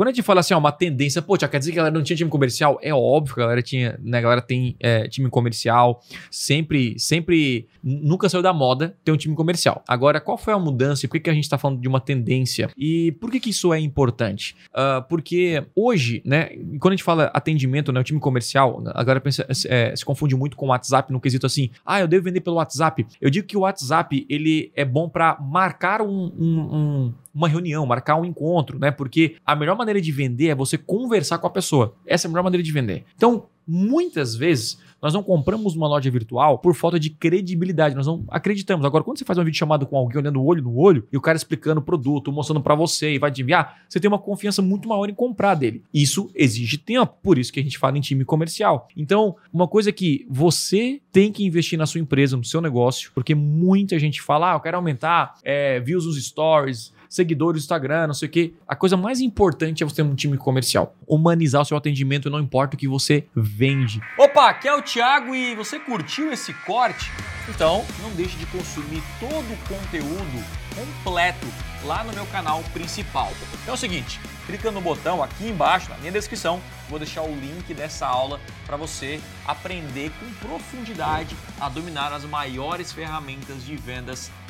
Quando a gente fala assim, ó, uma tendência, pô, quer dizer que a galera não tinha time comercial? É óbvio que a galera tinha, né? A galera tem é, time comercial, sempre, sempre, nunca saiu da moda ter um time comercial. Agora, qual foi a mudança e por que, que a gente está falando de uma tendência? E por que, que isso é importante? Uh, porque hoje, né, quando a gente fala atendimento, né, o time comercial, a galera pensa, é, se confunde muito com o WhatsApp no quesito assim, ah, eu devo vender pelo WhatsApp. Eu digo que o WhatsApp, ele é bom para marcar um, um, um uma reunião, marcar um encontro, né? Porque a melhor maneira de vender é você conversar com a pessoa. Essa é a melhor maneira de vender. Então, muitas vezes nós não compramos uma loja virtual por falta de credibilidade, nós não acreditamos. Agora, quando você faz uma vídeo chamada com alguém olhando olho no olho e o cara explicando o produto, mostrando para você e vai te enviar, você tem uma confiança muito maior em comprar dele. Isso exige tempo, por isso que a gente fala em time comercial. Então, uma coisa que você tem que investir na sua empresa, no seu negócio, porque muita gente fala, ah, eu quero aumentar é, views nos stories, seguidores no Instagram, não sei o quê. A coisa mais importante é você ter um time comercial. Humanizar o seu atendimento, não importa o que você vende. Opa, aqui é o Thiago e você curtiu esse corte? Então, não deixe de consumir todo o conteúdo completo lá no meu canal principal. Então é o seguinte, clica no botão aqui embaixo, na minha descrição, vou deixar o link dessa aula para você aprender com profundidade a dominar as maiores ferramentas de vendas